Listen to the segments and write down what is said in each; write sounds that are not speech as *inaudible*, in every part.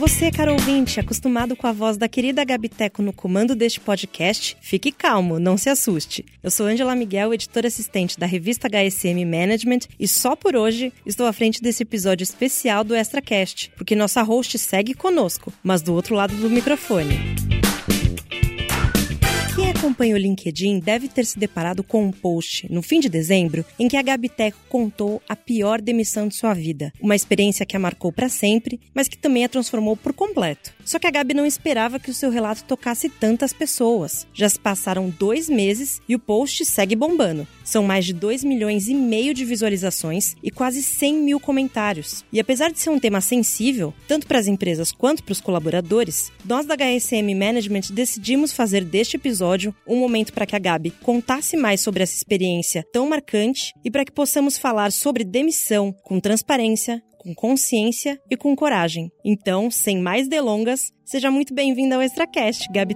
Você, caro ouvinte, acostumado com a voz da querida Gabiteco no comando deste podcast, fique calmo, não se assuste. Eu sou Angela Miguel, editora assistente da revista HSM Management, e só por hoje estou à frente desse episódio especial do ExtraCast, porque nossa host segue conosco, mas do outro lado do microfone acompanha o LinkedIn deve ter se deparado com um post no fim de dezembro em que a Gabiteco contou a pior demissão de sua vida. Uma experiência que a marcou para sempre, mas que também a transformou por completo. Só que a Gabi não esperava que o seu relato tocasse tantas pessoas. Já se passaram dois meses e o post segue bombando. São mais de 2 milhões e meio de visualizações e quase 100 mil comentários. E apesar de ser um tema sensível, tanto para as empresas quanto para os colaboradores, nós da HSM Management decidimos fazer deste episódio um momento para que a Gabi contasse mais sobre essa experiência tão marcante e para que possamos falar sobre demissão com transparência, com consciência e com coragem. Então, sem mais delongas, seja muito bem-vinda ao Extracast, Gabi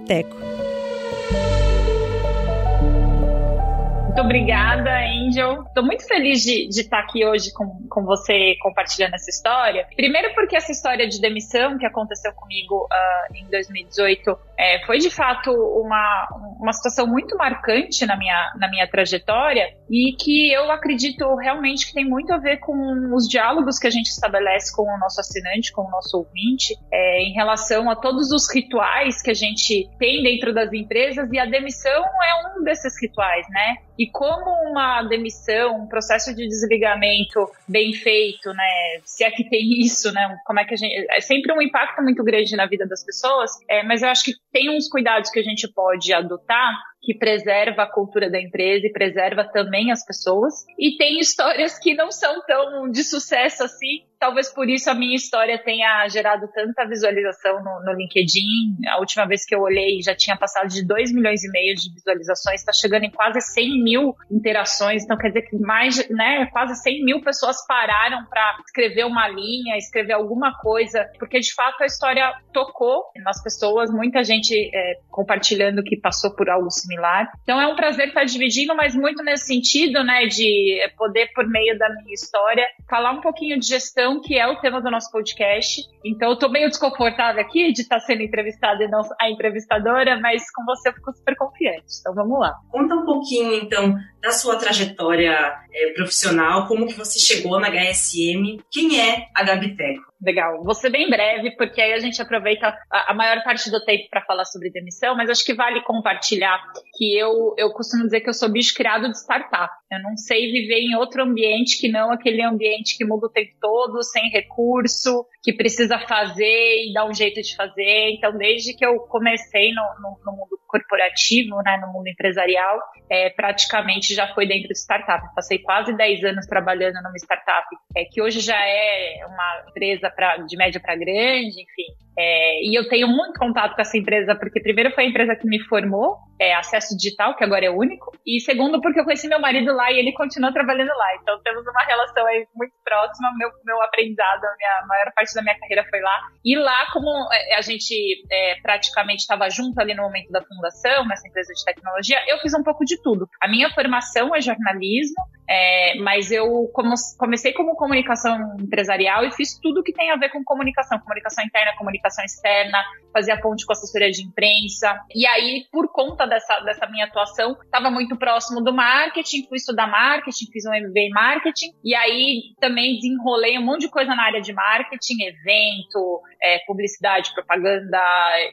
Muito obrigada, Angel. Estou muito feliz de, de estar aqui hoje com, com você compartilhando essa história. Primeiro porque essa história de demissão que aconteceu comigo uh, em 2018 é, foi de fato uma, uma situação muito marcante na minha, na minha trajetória e que eu acredito realmente que tem muito a ver com os diálogos que a gente estabelece com o nosso assinante, com o nosso ouvinte, é, em relação a todos os rituais que a gente tem dentro das empresas e a demissão é um desses rituais, né? E como uma demissão, um processo de desligamento bem feito, né? Se é que tem isso, né? Como é que a gente. É sempre um impacto muito grande na vida das pessoas, é, mas eu acho que tem uns cuidados que a gente pode adotar que preserva a cultura da empresa e preserva também as pessoas. E tem histórias que não são tão de sucesso assim. Talvez por isso a minha história tenha gerado tanta visualização no, no LinkedIn. A última vez que eu olhei já tinha passado de 2 milhões e meio de visualizações, está chegando em quase 100 mil interações. Então quer dizer que mais, né, quase 100 mil pessoas pararam para escrever uma linha, escrever alguma coisa, porque de fato a história tocou nas pessoas, muita gente é, compartilhando que passou por algo similar similar. Então é um prazer estar dividindo, mas muito nesse sentido, né, de poder, por meio da minha história, falar um pouquinho de gestão, que é o tema do nosso podcast. Então eu tô meio desconfortável aqui de estar sendo entrevistada e não a entrevistadora, mas com você eu fico super confiante. Então vamos lá. Conta um pouquinho, então, da sua trajetória é, profissional, como que você chegou na HSM, quem é a Gabi Teco? Legal. Vou ser bem breve, porque aí a gente aproveita a, maior parte do tempo para falar sobre demissão, mas acho que vale compartilhar que eu, eu costumo dizer que eu sou bicho criado de startup. Eu não sei viver em outro ambiente que não aquele ambiente que muda o tempo todo, sem recurso, que precisa fazer e dá um jeito de fazer. Então, desde que eu comecei no, no, no mundo corporativo, né, no mundo empresarial, é, praticamente já foi dentro de startup. Passei quase 10 anos trabalhando numa startup, é, que hoje já é uma empresa pra, de média para grande, enfim. É, e eu tenho muito contato com essa empresa, porque primeiro foi a empresa que me formou, é, acesso digital, que agora é único, e segundo porque eu conheci meu marido lá e ele continua trabalhando lá. Então temos uma relação aí muito próxima, meu, meu aprendizado, a minha maior parte da minha carreira foi lá. E lá, como é, a gente é, praticamente estava junto ali no momento da fundação, nessa empresa de tecnologia, eu fiz um pouco de tudo. A minha formação é jornalismo, é, mas eu comecei como comunicação empresarial e fiz tudo que tem a ver com comunicação, comunicação interna, comunicação externa, fazia ponte com assessoria de imprensa. E aí, por conta dessa, dessa minha atuação, estava muito próximo do marketing, fui estudar marketing, fiz um MBA em marketing, e aí também desenrolei um monte de coisa na área de marketing, evento, é, publicidade, propaganda,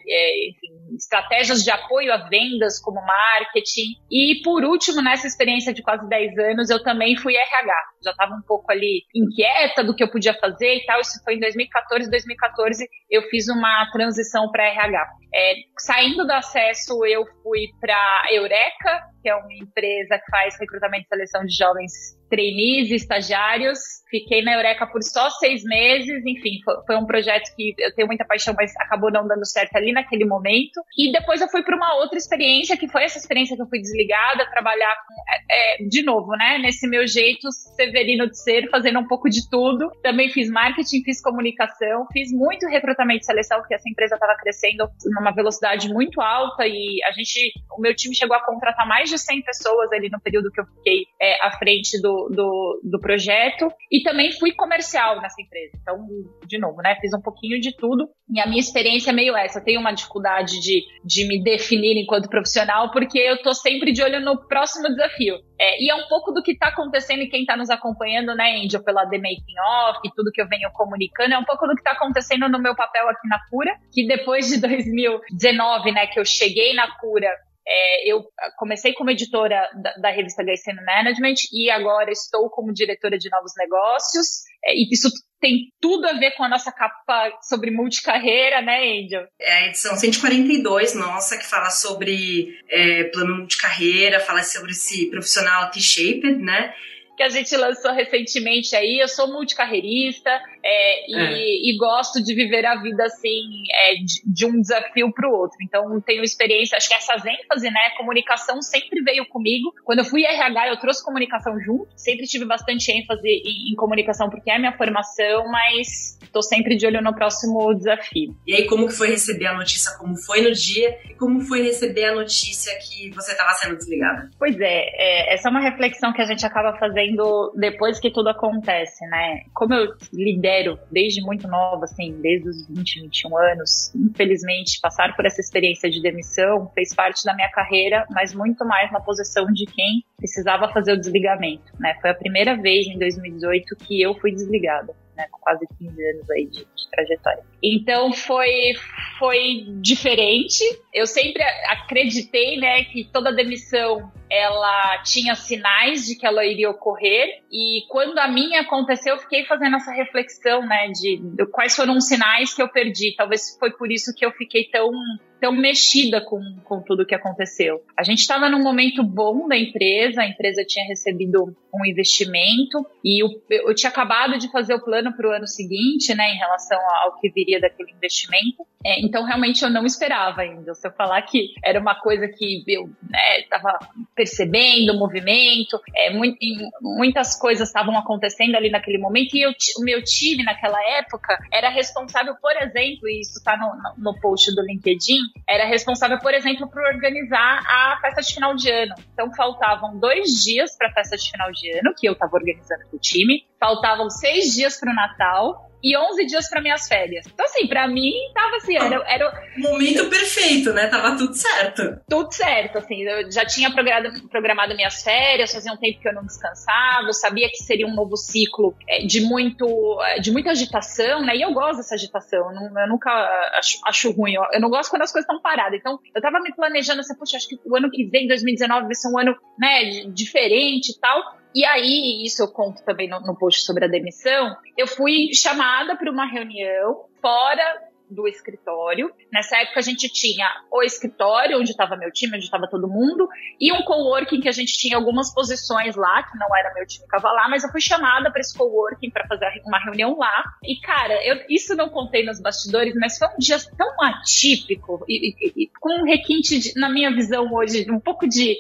é, enfim, estratégias de apoio a vendas como marketing. E por último, nessa experiência de quase 10 anos, eu também fui RH. Já estava um pouco ali inquieta do que eu podia fazer e tal. Isso foi em 2014. 2014 eu fiz uma transição para RH. É, saindo do acesso, eu fui para Eureka, que é uma empresa que faz recrutamento e seleção de jovens trainees estagiários. Fiquei na Eureka por só seis meses, enfim, foi, foi, um projeto que eu tenho muita paixão, mas acabou não dando certo ali naquele momento. E depois eu fui para uma outra experiência, que foi essa experiência que eu fui desligada, trabalhar com, é, é, de novo, né, nesse meu jeito severino de ser, fazendo um pouco de tudo. Também fiz marketing, fiz comunicação, fiz muito recrutamento e seleção, porque essa empresa estava crescendo numa velocidade muito alta e a gente, o meu time chegou a contratar mais de 100 pessoas ali no período que eu fiquei é, à frente do, do, do, projeto e também fui comercial nessa empresa. Então, de novo, né? Fiz um pouquinho de tudo. E a minha experiência é meio essa. Eu tenho uma dificuldade de, de me definir enquanto profissional, porque eu tô sempre de olho no próximo desafio. É, e é um pouco do que está acontecendo e quem está nos acompanhando, né, Angel, pela The Making Off e tudo que eu venho comunicando, é um pouco do que está acontecendo no meu papel aqui na Cura, que depois de *laughs* 2019, né, que eu cheguei na Cura, é, eu comecei como editora da, da revista HSM Management e agora estou como diretora de novos negócios. É, e isso tem tudo a ver com a nossa capa sobre multicarreira, né, Angel? É a edição 142 nossa, que fala sobre é, plano multicarreira, fala sobre esse profissional T-shaped, né? Que a gente lançou recentemente aí. Eu sou multicarreirista é, e, é. e, gosto de viver a vida assim, é, de, de, um desafio para o outro. Então, tenho experiência, acho que essas ênfase, né? Comunicação sempre veio comigo. Quando eu fui RH, eu trouxe comunicação junto. Sempre tive bastante ênfase em, em comunicação, porque é a minha formação, mas estou sempre de olho no próximo desafio. E aí, como que foi receber a notícia? Como foi no dia? E como foi receber a notícia que você estava sendo desligada? Pois é, é, essa é uma reflexão que a gente acaba fazendo depois que tudo acontece, né? Como eu lidero desde muito nova, assim, desde os 20, 21 anos, infelizmente, passar por essa experiência de demissão fez parte da minha carreira, mas muito mais na posição de quem precisava fazer o desligamento, né? Foi a primeira vez em 2018 que eu fui desligada né, com quase 15 anos aí de, de, trajetória. Então foi, foi diferente. Eu sempre acreditei, né, que toda demissão ela tinha sinais de que ela iria ocorrer e quando a minha aconteceu, eu fiquei fazendo essa reflexão, né, de, de quais foram os sinais que eu perdi. Talvez foi por isso que eu fiquei tão tão mexida com, com tudo que aconteceu. A gente estava num momento bom da empresa, a empresa tinha recebido um investimento e eu, eu tinha acabado de fazer o plano para o ano seguinte, né, em relação ao que viria daquele investimento. É, então, realmente, eu não esperava ainda. Se eu falar que era uma coisa que eu estava né, percebendo, o movimento, é, muitas coisas estavam acontecendo ali naquele momento, e eu, o meu time naquela época era responsável, por exemplo, e isso está no, no post do LinkedIn, era responsável, por exemplo, por organizar a festa de final de ano. Então, faltavam dois dias para a festa de final de ano, que eu estava organizando com o time, faltavam seis dias para o Natal, e 11 dias para minhas férias. Então, assim, para mim, tava assim, era, era. Momento perfeito, né? Tava tudo certo. Tudo certo, assim. Eu já tinha programado, programado minhas férias, fazia um tempo que eu não descansava, eu sabia que seria um novo ciclo é, de, muito, é, de muita agitação, né? E eu gosto dessa agitação, eu, não, eu nunca acho, acho ruim. Eu, eu, não gosto quando as coisas estão paradas. Então, eu tava me planejando assim, poxa, acho que o ano que vem, 2019, vai ser um ano, né, diferente e tal. E aí, isso eu conto também no, no post sobre a demissão, eu fui chamada para uma reunião fora do escritório. Nessa época a gente tinha o escritório, onde estava meu time, onde estava todo mundo, e um coworking que a gente tinha algumas posições lá, que não era meu time que estava lá, mas eu fui chamada para esse coworking para fazer uma reunião lá. E cara, eu isso não contei nos bastidores, mas foi um dia tão atípico e, e, e com um requinte de, na minha visão hoje, um pouco de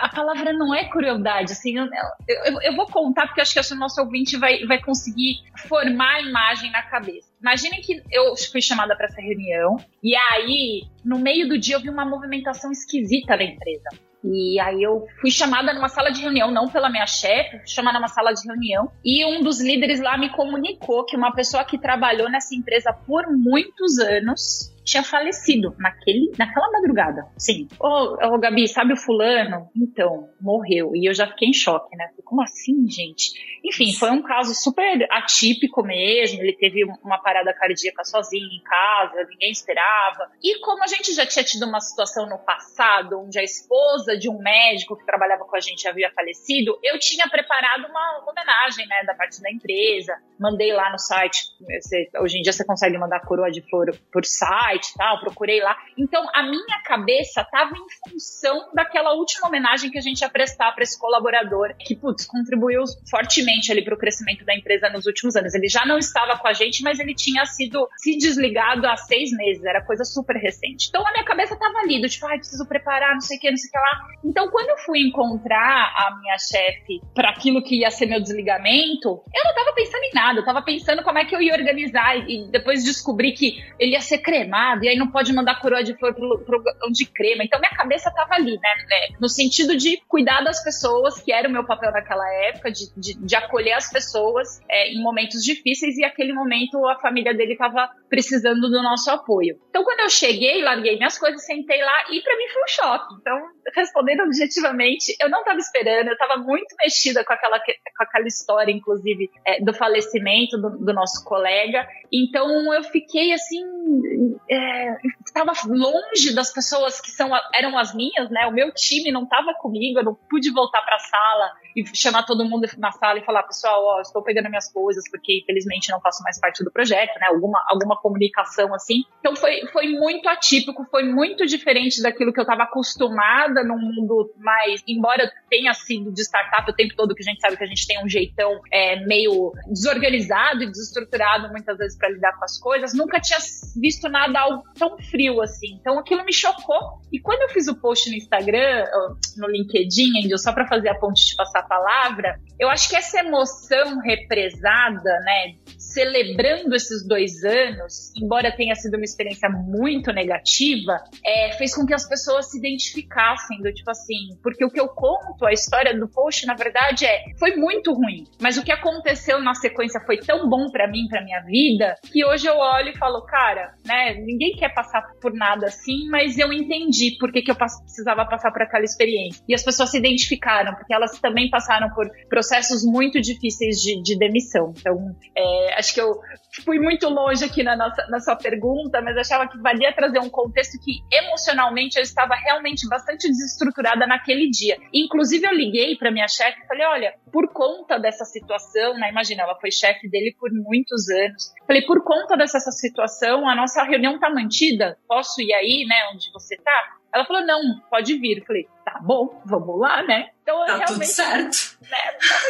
a palavra não é crueldade, assim, eu, eu, eu, vou contar porque acho que o nosso ouvinte vai, vai conseguir formar a imagem na cabeça. Imaginem que eu fui chamada para essa reunião e aí, no meio do dia, eu vi uma movimentação esquisita da empresa. E aí eu fui chamada numa sala de reunião, não pela minha chefe, fui chamada numa sala de reunião, e um dos líderes lá me comunicou que uma pessoa que trabalhou nessa empresa por muitos anos tinha falecido naquele, naquela madrugada. Sim. Ô, ô, Gabi, sabe o fulano? Então, morreu. E eu já fiquei em choque, né? Como assim, gente? Enfim, foi um caso super atípico mesmo. Ele teve uma parada cardíaca sozinho em casa, ninguém esperava. E como a gente já tinha tido uma situação no passado, onde a esposa de um médico que trabalhava com a gente havia falecido, eu tinha preparado uma homenagem, né, da parte da empresa. Mandei lá no site. Você, hoje em dia você consegue mandar coroa de flor por site site tal, procurei lá. Então, a minha cabeça estava em função daquela última homenagem que a gente ia prestar para esse colaborador, que, putz, contribuiu fortemente ali para o crescimento da empresa nos últimos anos. Ele já não estava com a gente, mas ele tinha sido se desligado há seis meses, era coisa super recente. Então, a minha cabeça estava ali, do tipo, ai, preciso preparar, não sei o que, não sei o que lá. Então, quando eu fui encontrar a minha chefe para aquilo que ia ser meu desligamento, eu não estava pensando em nada, eu estava pensando como é que eu ia organizar e depois descobri que ele ia ser cremado e aí não pode mandar coroa de flor pro, pro de crema. Então minha cabeça tava ali, né, né? No sentido de cuidar das pessoas, que era o meu papel naquela época, de, de, de acolher as pessoas é, em momentos difíceis, e aquele momento a família dele tava precisando do nosso apoio. Então quando eu cheguei, larguei minhas coisas, sentei lá, e para mim foi um choque. Então, respondendo objetivamente, eu não tava esperando, eu tava muito mexida com aquela, com aquela história, inclusive, é, do falecimento do, do nosso colega. Então eu fiquei assim, estava é, longe das pessoas que são, eram as minhas, né? O meu time não estava comigo, eu não pude voltar para a sala e chamar todo mundo na sala e falar, pessoal, ó, estou pegando minhas coisas porque infelizmente não faço mais parte do projeto, né? Alguma, alguma comunicação assim. Então foi, foi muito atípico, foi muito diferente daquilo que eu estava num mundo mais, embora tenha sido de startup o tempo todo, que a gente sabe que a gente tem um jeitão é, meio desorganizado e desestruturado muitas vezes para lidar com as coisas, nunca tinha visto nada algo tão frio assim. Então aquilo me chocou. E quando eu fiz o post no Instagram, no LinkedIn, Angel, só para fazer a ponte de passar a palavra, eu acho que essa emoção represada, né, celebrando esses dois anos, embora tenha sido uma experiência muito negativa, é, fez com que as pessoas se identificassem do tipo assim, porque o que eu conto, a história do post, na verdade, é foi muito ruim, mas o que aconteceu na sequência foi tão bom para mim, para minha vida, que hoje eu olho e falo, cara, né, ninguém quer passar por nada assim, mas eu entendi por que, que eu precisava passar por aquela experiência. E as pessoas se identificaram, porque elas também passaram por processos muito difíceis de, de demissão. Então, é, acho que eu fui muito longe aqui na, nossa, na sua pergunta, mas achava que valia trazer um contexto que emocionalmente eu estava realmente bastante desestruturada naquele dia. Inclusive, eu liguei para minha chefe e falei: olha, por conta dessa situação, né? Imagina, ela foi chefe dele por muitos anos. Falei, por conta dessa situação, a nossa reunião tá mantida? Posso ir aí, né, onde você tá? Ela falou, não, pode vir. Eu falei, tá bom, vamos lá, né? Então, tá realmente, tudo certo. Né,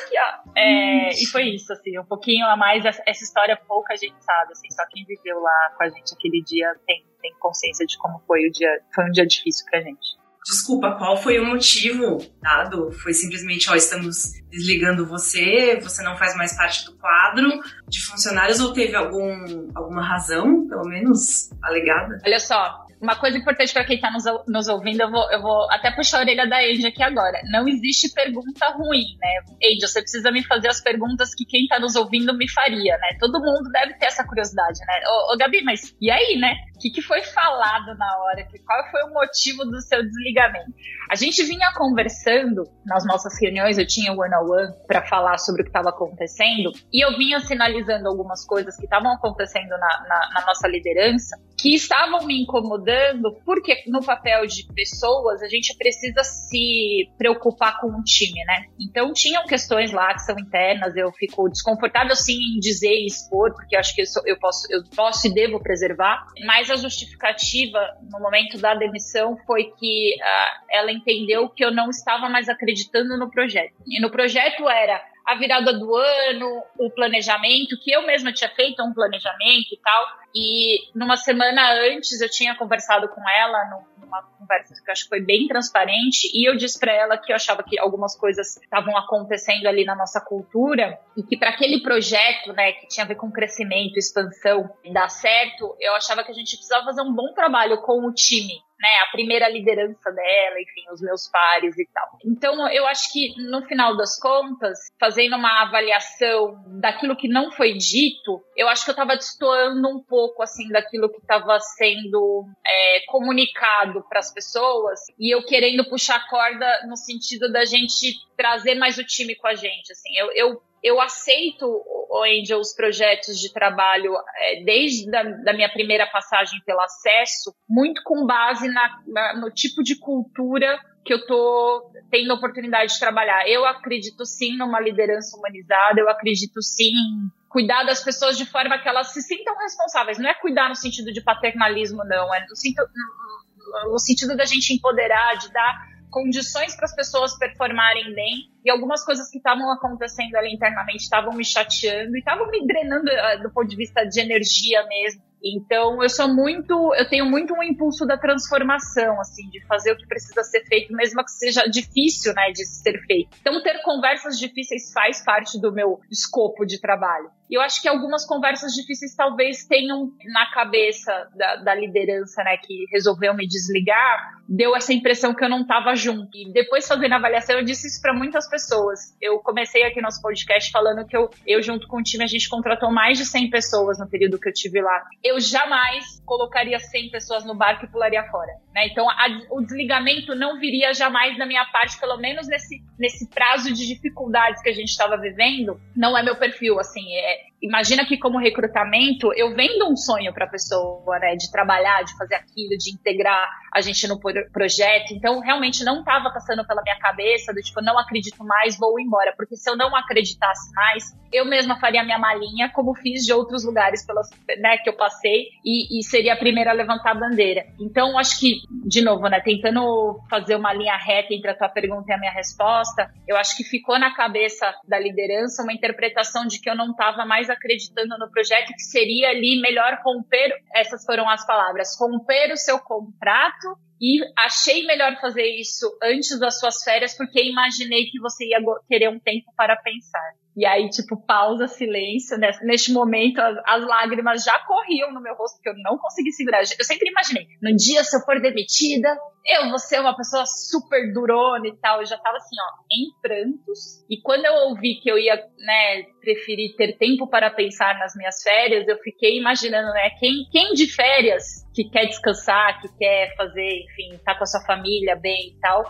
aqui, ó. É, e foi isso, assim, um pouquinho a mais. Essa história pouca gente sabe, assim, só quem viveu lá com a gente aquele dia tem, tem consciência de como foi o dia. Foi um dia difícil pra gente. Desculpa, qual foi o motivo dado? Foi simplesmente, ó, estamos desligando você, você não faz mais parte do quadro de funcionários ou teve algum, alguma razão, pelo menos, alegada? Olha só, uma coisa importante para quem está nos, nos, ouvindo, eu vou, eu vou até puxar a orelha da Angel aqui agora. Não existe pergunta ruim, né? Angel, você precisa me fazer as perguntas que quem está nos ouvindo me faria, né? Todo mundo deve ter essa curiosidade, né? Ô, ô Gabi, mas e aí, né? O que, que foi falado na hora? Qual foi o motivo do seu desligamento? A gente vinha conversando nas nossas reuniões, eu tinha o one-on-one para falar sobre o que estava acontecendo, e eu vinha sinalizando algumas coisas que estavam acontecendo na, na, na nossa liderança, que estavam me incomodando, porque no papel de pessoas a gente precisa se preocupar com o time, né? Então tinham questões lá que são internas, eu fico desconfortável sim em dizer e expor, porque acho que eu, sou, eu, posso, eu posso e devo preservar, mas a justificativa no momento da demissão foi que uh, ela entendeu que eu não estava mais acreditando no projeto. E no projeto era a virada do ano, o planejamento, que eu mesma tinha feito um planejamento e tal. E numa semana antes eu tinha conversado com ela numa conversa que eu acho que foi bem transparente e eu disse para ela que eu achava que algumas coisas estavam acontecendo ali na nossa cultura e que para aquele projeto, né, que tinha a ver com crescimento, expansão, dar certo, eu achava que a gente precisava fazer um bom trabalho com o time né, a primeira liderança dela, enfim, os meus pares e tal. Então, eu acho que no final das contas, fazendo uma avaliação daquilo que não foi dito, eu acho que eu estava destoando um pouco assim daquilo que estava sendo é, comunicado para as pessoas e eu querendo puxar a corda no sentido da gente trazer mais o time com a gente. Assim, eu, eu eu aceito, Angel, os projetos de trabalho é, desde da, da, minha primeira passagem pelo acesso, muito com base na, na, no tipo de cultura que eu tô tendo a oportunidade de trabalhar. Eu acredito sim numa liderança humanizada, eu acredito sim em cuidar das pessoas de forma que elas se sintam responsáveis. Não é cuidar no sentido de paternalismo, não, é no, no sentido da gente empoderar, de dar condições para as pessoas performarem bem e algumas coisas que estavam acontecendo ali internamente estavam me chateando e estavam me drenando uh, do ponto de vista de energia mesmo. Então, eu sou muito, eu tenho muito um impulso da transformação, assim, de fazer o que precisa ser feito, mesmo que seja difícil, né, de ser feito. Então, ter conversas difíceis faz parte do meu escopo de trabalho. E eu acho que algumas conversas difíceis talvez tenham na cabeça da, da liderança, né, que resolveu me desligar, deu essa impressão que eu não estava junto. E depois fazendo a avaliação, eu disse isso para muitas pessoas. Eu comecei aqui nosso podcast falando que eu, eu junto com o time, a gente contratou mais de 100 pessoas no período que eu tive lá. Eu jamais colocaria 100 pessoas no barco e pularia fora. Né? Então, a, o desligamento não viria jamais da minha parte, pelo menos nesse, nesse prazo de dificuldades que a gente estava vivendo. Não é meu perfil, assim. É, imagina que como recrutamento, eu vendo um sonho para a pessoa, né? De trabalhar, de fazer aquilo, de integrar a gente no projeto. Então, realmente não estava passando pela minha cabeça do tipo, não acredito mais, vou embora. Porque se eu não acreditasse mais, eu mesma faria minha malinha, como fiz de outros lugares pelas, né, que eu passei, e, e seria a primeira a levantar a bandeira. Então, acho que, de novo, né, tentando fazer uma linha reta entre a tua pergunta e a minha resposta, eu acho que ficou na cabeça da liderança uma interpretação de que eu não estava mais acreditando no projeto, que seria ali melhor romper, essas foram as palavras, romper o seu contrato e achei melhor fazer isso antes das suas férias, porque imaginei que você ia querer um tempo para pensar. E aí, tipo, pausa, silêncio. Né? Neste momento, as, as, lágrimas já corriam no meu rosto, porque eu não consegui segurar. Eu sempre imaginei, no dia se eu for demitida, eu vou ser uma pessoa super durona e tal. Eu já tava assim, ó, em prantos. E quando eu ouvi que eu ia, né, preferir ter tempo para pensar nas minhas férias, eu fiquei imaginando, né, quem, quem de férias que quer descansar, que quer fazer, enfim, tá com a sua família bem e tal,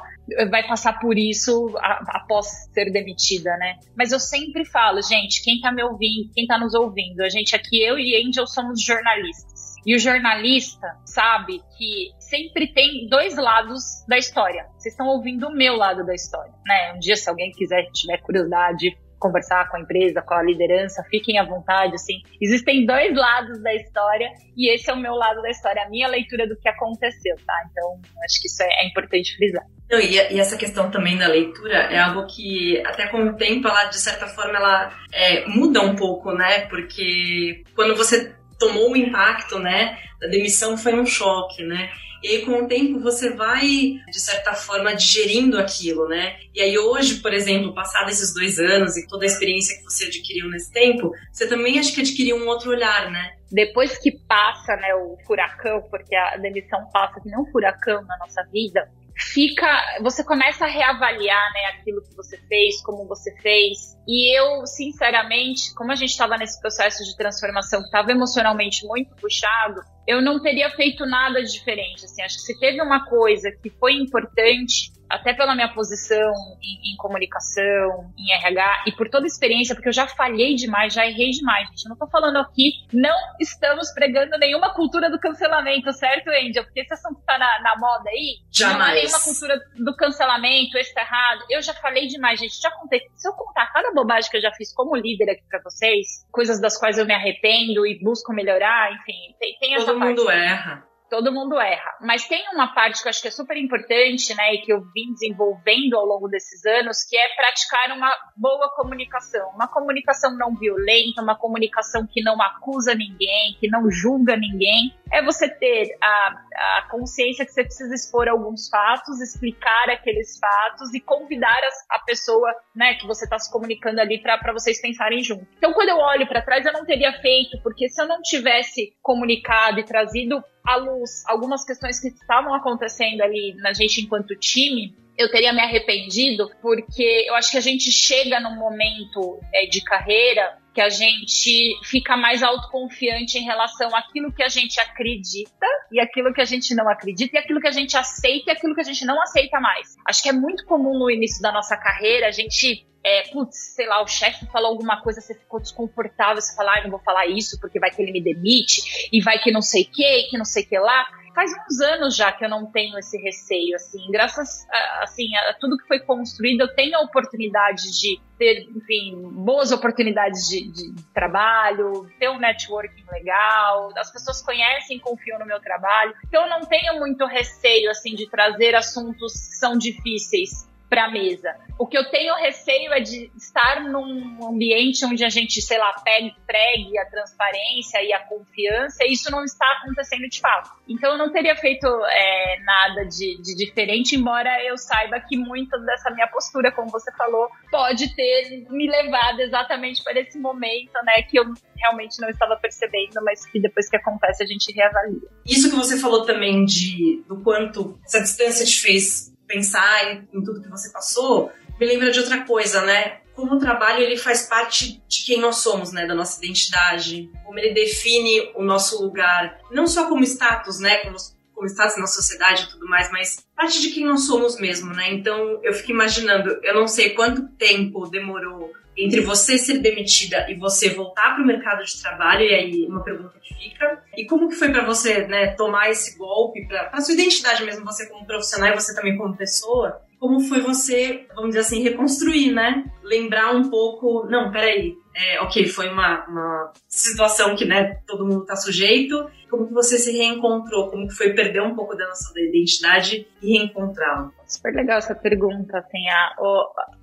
vai passar por isso após ser demitida, né? Mas eu sempre falo, gente, quem tá me ouvindo, quem tá nos ouvindo, a gente aqui, eu e Angel somos jornalistas. E o jornalista sabe que sempre tem dois lados da história. Vocês estão ouvindo o meu lado da história, né? Um dia, se alguém quiser, tiver curiosidade, conversar com a empresa, com a liderança, fiquem à vontade, assim. Existem dois lados da história e esse é o meu lado da história, a minha leitura do que aconteceu, tá? Então, acho que isso é, é importante frisar. E, e, essa questão também da leitura é algo que, até com o tempo, ela, de certa forma, ela é, muda um pouco, né? Porque quando você tomou o impacto, né, da demissão foi um choque, né? E aí, com o tempo, você vai, de certa forma, digerindo aquilo, né? E aí, hoje, por exemplo, passado esses dois anos e toda a experiência que você adquiriu nesse tempo, você também acho que adquiriu um outro olhar, né? Depois que passa, né, o furacão, porque a demissão passa que nem um furacão na nossa vida, fica, você começa a reavaliar, né, aquilo que você fez, como você fez. E eu, sinceramente, como a gente estava nesse processo de transformação que estava emocionalmente muito puxado, eu não teria feito nada diferente. Assim, acho que se teve uma coisa que foi importante até pela minha posição em, em, comunicação, em RH e por toda a experiência, porque eu já falhei demais, já errei demais, gente. Eu não tô falando aqui, não estamos pregando nenhuma cultura do cancelamento, certo, Angel? Porque esse assunto tá na, na moda aí, Jamais. não é nenhuma cultura do cancelamento, esse tá errado. Eu já falei demais, gente. Já contei. Se eu contar cada bobagem que eu já fiz como líder aqui pra vocês, coisas das quais eu me arrependo e busco melhorar, enfim, tem, tem essa Todo parte. Todo mundo erra todo mundo erra. Mas tem uma parte que eu acho que é super importante, né, e que eu vim desenvolvendo ao longo desses anos, que é praticar uma boa comunicação. Uma comunicação não violenta, uma comunicação que não acusa ninguém, que não julga ninguém. É você ter a, a consciência que você precisa expor alguns fatos, explicar aqueles fatos e convidar a, a pessoa, né, que você está se comunicando ali para vocês pensarem junto. Então, quando eu olho para trás, eu não teria feito, porque se eu não tivesse comunicado e trazido à luz algumas questões que estavam acontecendo ali na gente enquanto time, eu teria me arrependido, porque eu acho que a gente chega num momento é, de carreira que a gente fica mais autoconfiante em relação àquilo que a gente acredita e aquilo que a gente não acredita e aquilo que a gente aceita e aquilo que a gente não aceita mais. Acho que é muito comum no início da nossa carreira a gente é, putz, sei lá, o chefe falou alguma coisa, você ficou desconfortável, você fala, ah, não vou falar isso porque vai que ele me demite, e vai que não sei o que, que não sei o que lá. Faz uns anos já que eu não tenho esse receio, assim, graças a, assim, a tudo que foi construído, eu tenho a oportunidade de ter, enfim, boas oportunidades de, de, trabalho, ter um networking legal, as pessoas conhecem e confiam no meu trabalho, então eu não tenho muito receio, assim, de trazer assuntos que são difíceis para a mesa. O que eu tenho receio é de estar num ambiente onde a gente, sei lá, pegue, pregue a transparência e a confiança, e isso não está acontecendo de fato. Então eu não teria feito é, nada de, de diferente, embora eu saiba que muito dessa minha postura, como você falou, pode ter me levado exatamente para esse momento, né, que eu realmente não estava percebendo, mas que depois que acontece a gente reavalia. Isso que você falou também de do quanto essa distância te fez pensar em, tudo que você passou, me lembra de outra coisa, né? Como o trabalho ele faz parte de quem nós somos, né? Da nossa identidade, como ele define o nosso lugar, não só como status, né? Como, como status na sociedade e tudo mais, mas parte de quem nós somos mesmo, né? Então eu fico imaginando, eu não sei quanto tempo demorou entre você ser demitida e você voltar para o mercado de trabalho, e aí uma pergunta que fica. E como que foi para você, né, tomar esse golpe para sua identidade mesmo, você como profissional e você também como pessoa? Como foi você, vamos dizer assim, reconstruir, né? Lembrar um pouco, não, peraí, é, ok, foi uma, uma situação que, né, todo mundo está sujeito. Como que você se reencontrou? Como que foi perder um pouco da nossa identidade e reencontrá-la? Super legal essa pergunta, assim, a,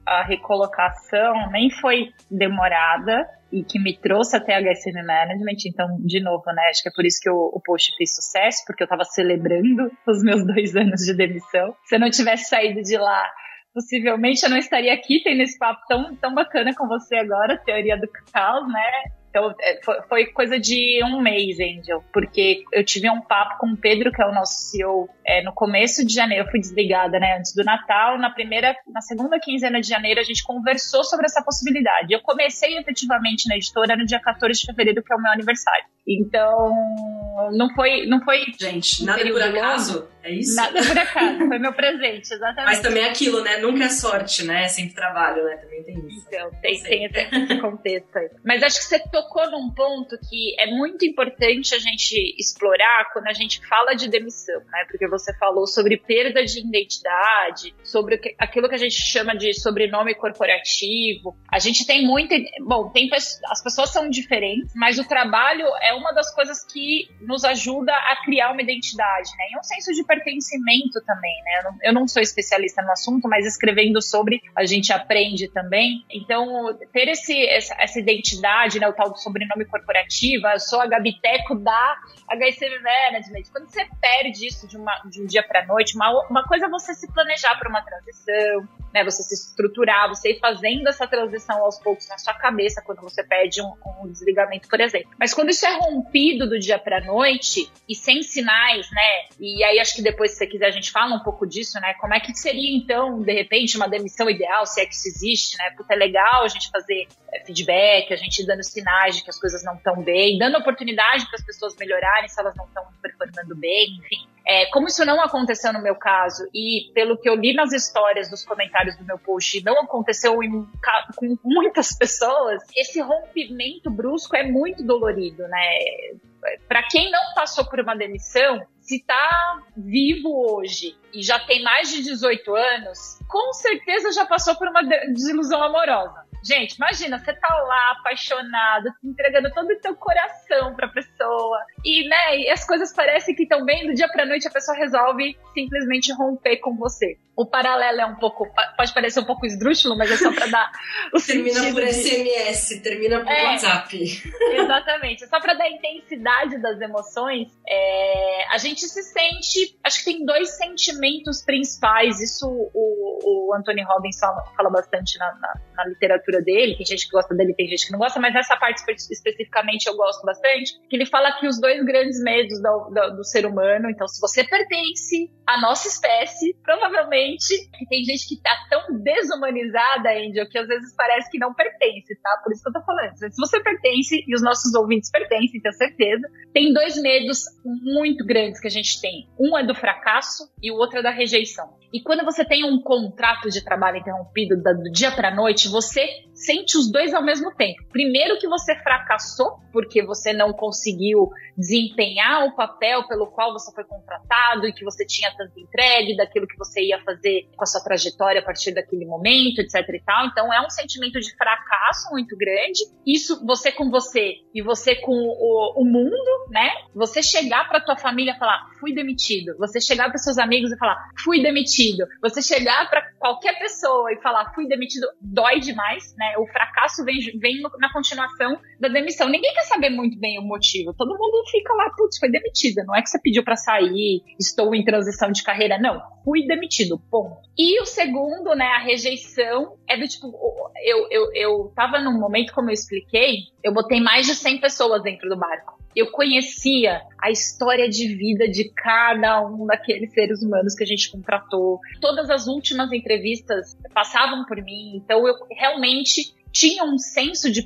a recolocação nem foi demorada e que me trouxe até a HSM Management, então, de novo, né, acho que é por isso que o, o post fez sucesso, porque eu estava celebrando os meus dois anos de demissão. Se eu não tivesse saído de lá, possivelmente eu não estaria aqui tendo esse papo tão, tão bacana com você agora, teoria do caos, né? Então, é, foi, coisa de um mês, Angel, porque eu tive um papo com o Pedro, que é o nosso CEO, é, no começo de janeiro. Eu fui desligada, né, antes do Natal. Na primeira, na segunda quinzena de janeiro, a gente conversou sobre essa possibilidade. Eu comecei efetivamente na editora no dia 14 de fevereiro, que é o meu aniversário. Então, não foi. Não foi gente, nada por acaso. É isso? Nada por acaso. Foi meu presente, *laughs* exatamente. Mas também é aquilo, né? Nunca é sorte, né? É sempre trabalho, né? Também tem isso. Então, tem, tem esse contexto aí. Mas acho que você tocou num ponto que é muito importante a gente explorar quando a gente fala de demissão, né? Porque você falou sobre perda de identidade, sobre aquilo que a gente chama de sobrenome corporativo. A gente tem muita. Bom, tem, as pessoas são diferentes, mas o trabalho é uma das coisas que nos ajuda a criar uma identidade, né? E um senso de pertencimento também, né? Eu não, sou especialista no assunto, mas escrevendo sobre a gente aprende também. Então, ter esse, essa, essa identidade, né? O tal do sobrenome corporativo, eu sou a Gabiteco da HCV Management. Quando você perde isso de, uma, de um dia para noite, uma, uma coisa é você se planejar para uma transição, né? Você se estruturar, você ir fazendo essa transição aos poucos na sua cabeça quando você pede um, um desligamento, por exemplo. Mas quando isso é rompido do dia para noite e sem sinais, né? E aí acho que depois, se você quiser, a gente fala um pouco disso, né? Como é que seria então, de repente, uma demissão ideal, se é que isso existe, né? Porque é legal a gente fazer é, feedback, a gente dando sinais de que as coisas não estão bem, dando oportunidade para as pessoas melhorarem se elas não estão performando bem, enfim. É, como isso não aconteceu no meu caso, e pelo que eu li nas histórias dos comentários do meu post, não aconteceu em, com muitas *laughs* pessoas, esse rompimento brusco é muito dolorido, né? Para quem não passou por uma demissão, se está vivo hoje e já tem mais de 18 anos, com certeza já passou por uma desilusão amorosa. Gente, imagina, você tá lá apaixonado, entregando todo o teu coração pra pessoa. E, né, e as coisas parecem que estão bem, do dia pra noite a pessoa resolve simplesmente romper com você. O paralelo é um pouco, pode parecer um pouco esdrúxulo, mas é só pra dar o *laughs* Termina por de... SMS, termina por é, WhatsApp. *laughs* Exatamente. Só pra dar a intensidade das emoções, é, a gente se sente, acho que tem dois sentimentos principais, isso o, o Anthony Robbins fala, fala bastante na, na, na literatura dele, tem gente que gosta dele, tem gente que não gosta, mas nessa parte especificamente eu gosto bastante, que ele fala que os dois grandes medos do, do, do ser humano, então se você pertence à nossa espécie, provavelmente tem gente que tá tão desumanizada, Angel, que às vezes parece que não pertence, tá? Por isso que eu tô falando. Se você pertence, e os nossos ouvintes pertencem, tenho certeza, tem dois medos muito grandes que a gente tem. Um é do fracasso e o outro é da rejeição. E quando você tem um contrato de trabalho interrompido do dia para noite, você sente os dois ao mesmo tempo. Primeiro que você fracassou porque você não conseguiu desempenhar o papel pelo qual você foi contratado e que você tinha tanta entregue daquilo que você ia fazer com a sua trajetória a partir daquele momento, etc e tal. Então é um sentimento de fracasso muito grande. Isso você com você e você com o, o mundo, né? Você chegar para tua família e falar: fui demitido. Você chegar para seus amigos e falar, fui demitido. Você chegar para qualquer pessoa e falar, fui demitido, dói demais, né? O fracasso vem, vem na continuação da demissão. Ninguém quer saber muito bem o motivo. Todo mundo fica lá, putz, foi demitida. Não é que você pediu para sair, estou em transição de carreira. Não, fui demitido, ponto. E o segundo, né, a rejeição é do tipo, eu, eu, eu tava num momento, como eu expliquei, eu botei mais de 100 pessoas dentro do barco. Eu conhecia a história de vida de cada um daqueles seres humanos que a gente contratou. Todas as últimas entrevistas passavam por mim, então eu realmente tinha um senso de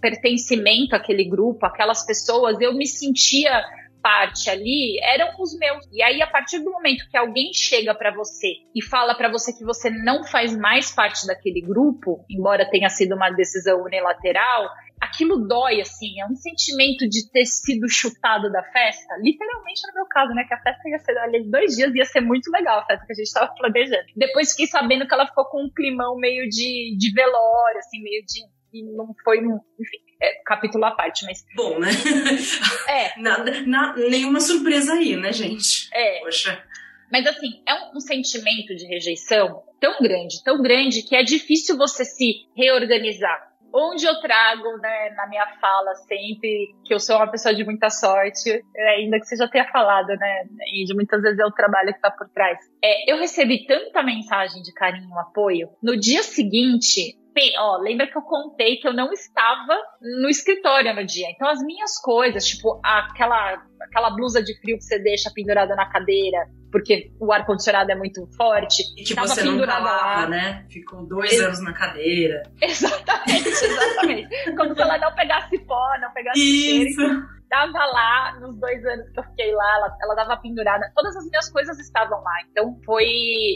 pertencimento àquele grupo, aquelas pessoas. Eu me sentia parte ali eram os meus. E aí, a partir do momento que alguém chega para você e fala para você que você não faz mais parte daquele grupo, embora tenha sido uma decisão unilateral, aquilo dói, assim, é um sentimento de ter sido chutado da festa, literalmente no meu caso, né, que a festa ia ser, ali, dois dias ia ser muito legal, a festa que a gente tava planejando. Depois fiquei sabendo que ela ficou com um climão meio de, de velório, assim, meio de, e não foi, enfim, é, capítulo à parte, mas. Bom, né? *laughs* É. Nada, na, nenhuma surpresa aí, né, gente? É. Poxa. Mas assim, é um, um, sentimento de rejeição tão grande, tão grande, que é difícil você se reorganizar. Onde eu trago, né, na minha fala sempre, que eu sou uma pessoa de muita sorte, ainda que você já tenha falado, né, e de muitas vezes é o trabalho que está por trás. É, eu recebi tanta mensagem de carinho, apoio. No dia seguinte, ó, lembra que eu contei que eu não estava no escritório no dia. Então as minhas coisas, tipo aquela aquela blusa de frio que você deixa pendurada na cadeira, porque o ar condicionado é muito forte, e que você não lava, lá. né? Ficou dois Ex anos na cadeira. *laughs* Exatamente, exatamente. Como se ela não pegasse pó, não pegasse Isso. cheiro tava lá nos dois anos que eu fiquei lá, ela, ela tava pendurada, todas as minhas coisas estavam lá. Então foi.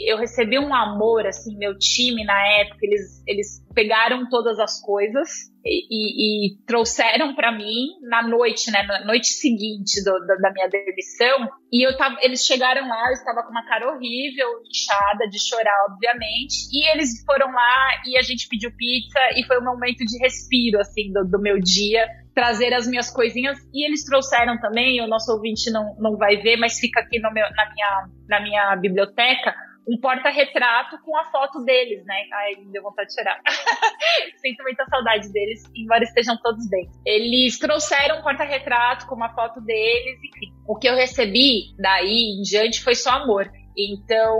Eu recebi um amor, assim, meu time na época, eles, eles pegaram todas as coisas e, e, e trouxeram para mim na noite, né, na noite seguinte do, da, minha demissão. E eu tava, eles chegaram lá, eu estava com uma cara horrível, inchada, de chorar, obviamente. E eles foram lá e a gente pediu pizza e foi um momento de respiro, assim, do, do meu dia trazer as minhas coisinhas e eles trouxeram também, o nosso ouvinte não, não vai ver, mas fica aqui meu, na, minha, na minha biblioteca, um porta-retrato com a foto deles, né? Ai, me deu vontade de chorar. *laughs* Sinto muita saudade deles, embora estejam todos bem. Eles trouxeram um porta-retrato com uma foto deles, enfim. O que eu recebi daí em diante foi só amor. Então,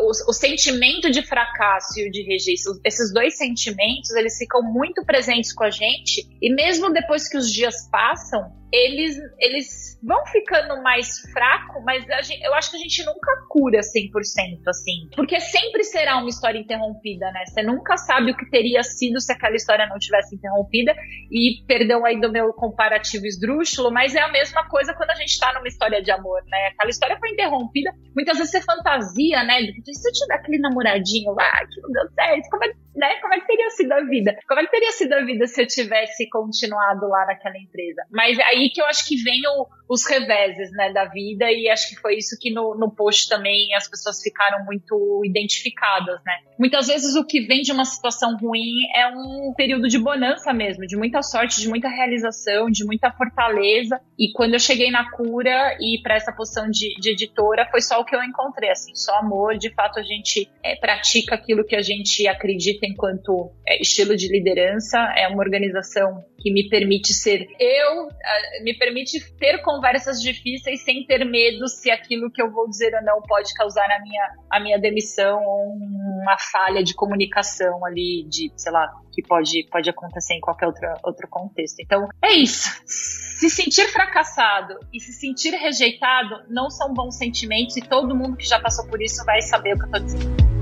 o, o, sentimento de fracasso e o de rejeição, esses dois sentimentos, eles ficam muito presentes com a gente, e mesmo depois que os dias passam, eles, eles vão ficando mais fracos, mas gente, eu acho que a gente nunca cura 100%, assim. Porque sempre será uma história interrompida, né? Você nunca sabe o que teria sido se aquela história não tivesse interrompida. E, perdão aí do meu comparativo esdrúxulo, mas é a mesma coisa quando a gente tá numa história de amor, né? Aquela história foi interrompida. Muitas vezes você fantasia, né? Se eu tiver aquele namoradinho lá que não deu certo, como é, né? como é que teria sido a vida? Como é que teria sido a vida se eu tivesse continuado lá naquela empresa? Mas aí aí que eu acho que vem o, os reveses, né, da vida, e acho que foi isso que no, no post também as pessoas ficaram muito identificadas, né. Muitas vezes o que vem de uma situação ruim é um período de bonança mesmo, de muita sorte, de muita realização, de muita fortaleza, e quando eu cheguei na cura e para essa posição de, de, editora, foi só o que eu encontrei, assim, só amor, de fato a gente é, pratica aquilo que a gente acredita enquanto é, estilo de liderança, é uma organização que me permite ser eu, me permite ter conversas difíceis sem ter medo se aquilo que eu vou dizer ou não pode causar a minha, a minha demissão ou uma falha de comunicação ali, de, sei lá, que pode, pode acontecer em qualquer outro, outro contexto. Então, é isso. Se sentir fracassado e se sentir rejeitado não são bons sentimentos e todo mundo que já passou por isso vai saber o que eu tô dizendo.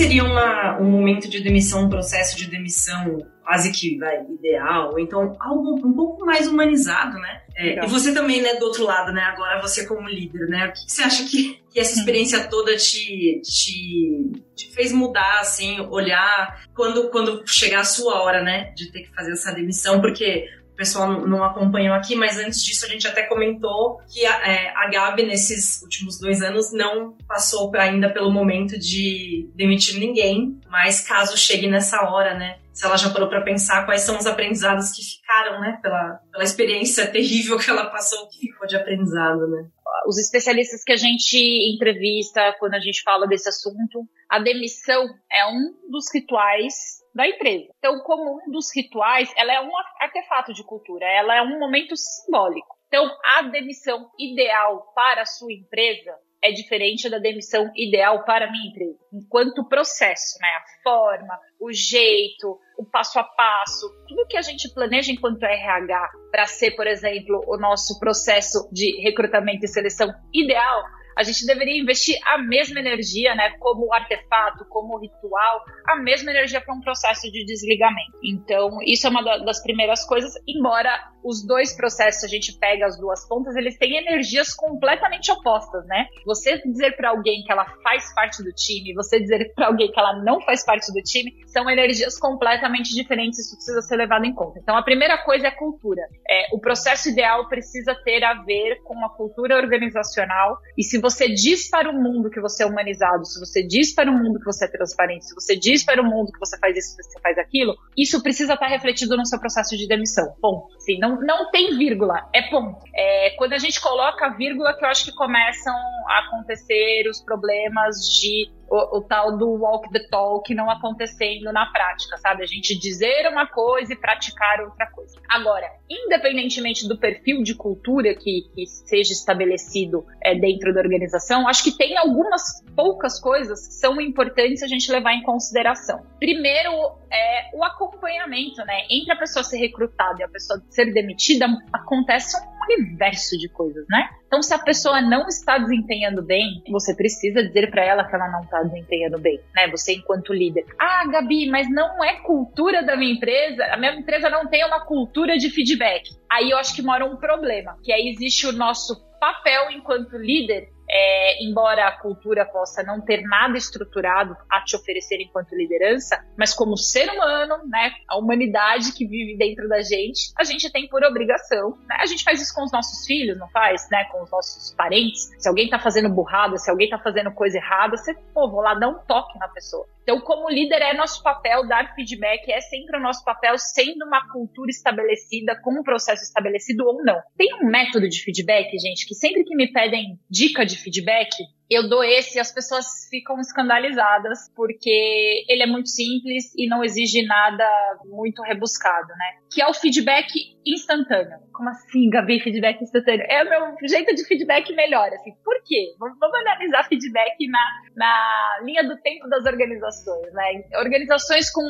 Seria uma, um momento de demissão, um processo de demissão quase que vai, ideal, então algo um pouco mais humanizado, né? É, e você também, né, do outro lado, né? Agora você como líder, né? O que, que você acha que, que essa experiência toda te, te, te, fez mudar, assim, olhar quando, quando chegar a sua hora, né? De ter que fazer essa demissão, porque pessoal não acompanhou aqui, mas antes disso a gente até comentou que a, é, a Gabi, nesses últimos dois anos, não passou ainda pelo momento de demitir ninguém, mas caso chegue nessa hora, né? se ela já parou para pensar quais são os aprendizados que ficaram, né, pela, pela experiência terrível que ela passou, que ficou de aprendizado, né. Os especialistas que a gente entrevista quando a gente fala desse assunto, a demissão é um dos rituais da empresa. Então, como um dos rituais, ela é um artefato de cultura, ela é um momento simbólico. Então, a demissão ideal para a sua empresa é diferente da demissão ideal para a minha empresa. Enquanto processo, né? A forma, o jeito, o passo a passo, tudo que a gente planeja enquanto RH para ser, por exemplo, o nosso processo de recrutamento e seleção ideal, a gente deveria investir a mesma energia, né, como artefato, como ritual, a mesma energia para um processo de desligamento. Então, isso é uma das primeiras coisas, embora os dois processos, a gente pega as duas pontas, eles têm energias completamente opostas, né? Você dizer para alguém que ela faz parte do time, você dizer para alguém que ela não faz parte do time, são energias completamente diferentes, isso precisa ser levado em conta. Então, a primeira coisa é a cultura. É, o processo ideal precisa ter a ver com a cultura organizacional, e se você diz para o mundo que você é humanizado, se você diz para o mundo que você é transparente, se você diz para o mundo que você faz isso, que você faz aquilo, isso precisa estar refletido no seu processo de demissão. Ponto. Sim, não, não tem vírgula, é ponto. É, quando a gente coloca vírgula que eu acho que começam a acontecer os problemas de o, o, tal do walk the talk não acontecendo na prática, sabe? A gente dizer uma coisa e praticar outra coisa. Agora, independentemente do perfil de cultura que, que seja estabelecido é, dentro da organização, acho que tem algumas poucas coisas que são importantes a gente levar em consideração. Primeiro, é o acompanhamento, né? Entre a pessoa ser recrutada e a pessoa ser demitida, acontece um universo de coisas, né? Então, se a pessoa não está desempenhando bem, você precisa dizer para ela que ela não está desempenhando bem, né? Você enquanto líder. Ah, Gabi, mas não é cultura da minha empresa. A minha empresa não tem uma cultura de feedback. Aí eu acho que mora um problema, que aí existe o nosso papel enquanto líder é, embora a cultura possa não ter nada estruturado a te oferecer enquanto liderança, mas como ser humano, né, a humanidade que vive dentro da gente, a gente tem por obrigação, né, a gente faz isso com os nossos filhos, não faz, né, com os nossos parentes, se alguém tá fazendo burrada, se alguém tá fazendo coisa errada, você, pô, vou lá dar um toque na pessoa. Então, como líder, é nosso papel dar feedback, é sempre o nosso papel, sendo uma cultura estabelecida, com um processo estabelecido ou não. Tem um método de feedback, gente, que sempre que me pedem dica de feedback, eu dou esse e as pessoas ficam escandalizadas porque ele é muito simples e não exige nada muito rebuscado, né? Que é o feedback instantâneo. Como assim, Gabi, feedback instantâneo? É o meu jeito de feedback melhor, assim. Por quê? Vamos analisar feedback na, na linha do tempo das organizações, né? Organizações com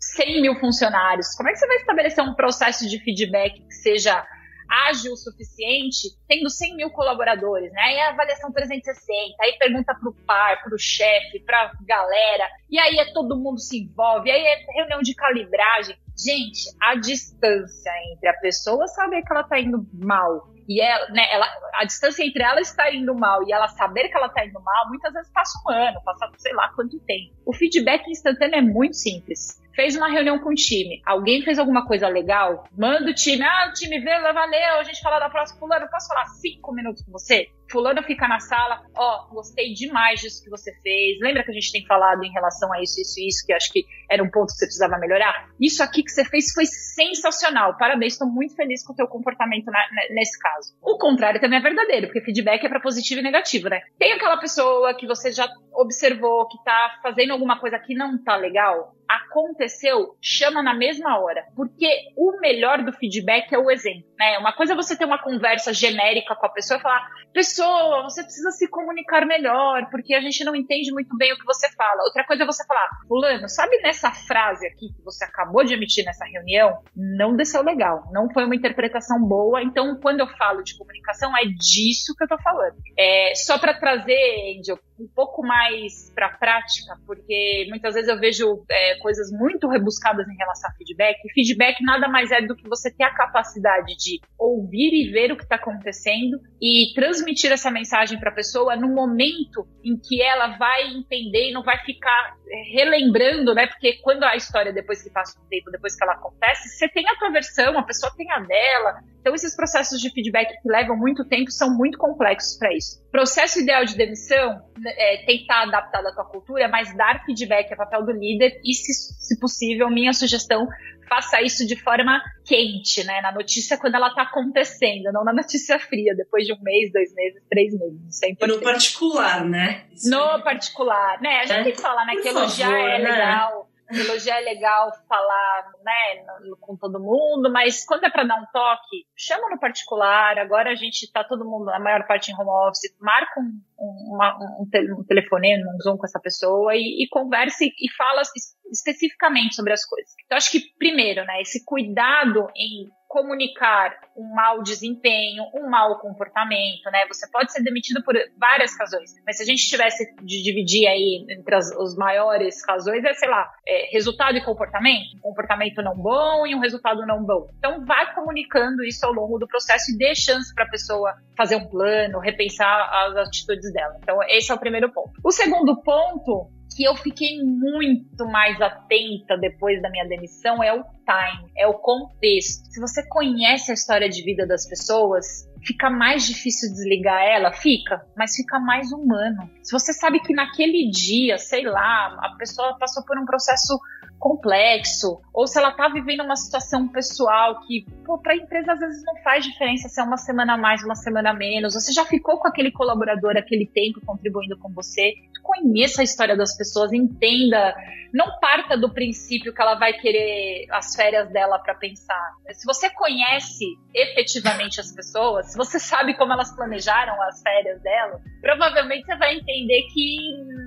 100 mil funcionários. Como é que você vai estabelecer um processo de feedback que seja ágil o suficiente, tendo 100 mil colaboradores, né? Aí a avaliação 360, aí pergunta pro par, pro chefe, pra galera, e aí é todo mundo se envolve, aí é reunião de calibragem. Gente, a distância entre a pessoa saber que ela tá indo mal e ela, né, ela, a distância entre ela estar indo mal e ela saber que ela está indo mal, muitas vezes passa um ano, passa sei lá quanto tempo. O feedback instantâneo é muito simples fez uma reunião com o time, alguém fez alguma coisa legal, manda o time, ah, o time veio, valeu, a gente fala da próxima, fulano, posso falar cinco minutos com você? Fulano fica na sala, ó, oh, gostei demais disso que você fez. Lembra que a gente tem falado em relação a isso, isso e isso, que acho que era um ponto que você precisava melhorar? Isso aqui que você fez foi sensacional. Parabéns, estou muito feliz com o teu comportamento na, nesse caso. O contrário também é verdadeiro, porque feedback é para positivo e negativo, né? Tem aquela pessoa que você já observou que tá fazendo alguma coisa que não tá legal, aconteceu, chama na mesma hora. Porque o melhor do feedback é o exemplo, né? Uma coisa é você ter uma conversa genérica com a pessoa e falar, pessoa, você precisa se comunicar melhor, porque a gente não entende muito bem o que você fala. Outra coisa é você falar, fulano, sabe nessa frase aqui que você acabou de emitir nessa reunião? Não desceu legal, não foi uma interpretação boa, então quando eu falo de comunicação, é disso que eu tô falando. É, só para trazer, Angel, um pouco mais para a prática, porque muitas vezes eu vejo é, coisas muito rebuscadas em relação a feedback. E feedback nada mais é do que você ter a capacidade de ouvir e ver o que está acontecendo e transmitir essa mensagem para a pessoa no momento em que ela vai entender e não vai ficar é, relembrando, né? Porque quando a história, depois que passa um tempo, depois que ela acontece, você tem a tua versão, a pessoa tem a dela. Então, esses processos de feedback que levam muito tempo são muito complexos para isso. Processo ideal de demissão é, tem que estar adaptado à tua cultura, mas dar feedback é papel do líder e, se, se possível, minha sugestão, faça isso de forma quente, né? Na notícia quando ela está acontecendo, não na notícia fria, depois de um mês, dois meses, três meses. Isso é importante. No particular, né? Isso no é... particular, né? A gente é. falar, né? Por que elogiar favor, é né? Elogiar é legal falar, né, com todo mundo, mas quando é para dar um toque, chama no particular. Agora a gente tá todo mundo, a maior parte em home office, marca um, um, um telefonema, um Zoom com essa pessoa e, e converse e fala especificamente sobre as coisas. Então acho que primeiro, né, esse cuidado em comunicar um mau desempenho, um mau comportamento, né? Você pode ser demitido por várias razões, mas se a gente tivesse de dividir aí entre as, os maiores razões, é, sei lá, é, resultado e comportamento, um comportamento não bom e um resultado não bom. Então, vai comunicando isso ao longo do processo e dê chance para a pessoa fazer um plano, repensar as atitudes dela. Então, esse é o primeiro ponto. O segundo ponto que eu fiquei muito mais atenta depois da minha demissão é o time, é o contexto. Se você conhece a história de vida das pessoas, fica mais difícil desligar ela? Fica, mas fica mais humano. Se você sabe que naquele dia, sei lá, a pessoa passou por um processo complexo, ou se ela tá vivendo uma situação pessoal que, pô, pra empresa às vezes não faz diferença se é uma semana a mais, uma semana a menos, você já ficou com aquele colaborador aquele tempo contribuindo com você, conheça a história das pessoas, entenda, não parta do princípio que ela vai querer as férias dela para pensar. Se você conhece efetivamente as pessoas, você sabe como elas planejaram as férias dela, provavelmente você vai entender que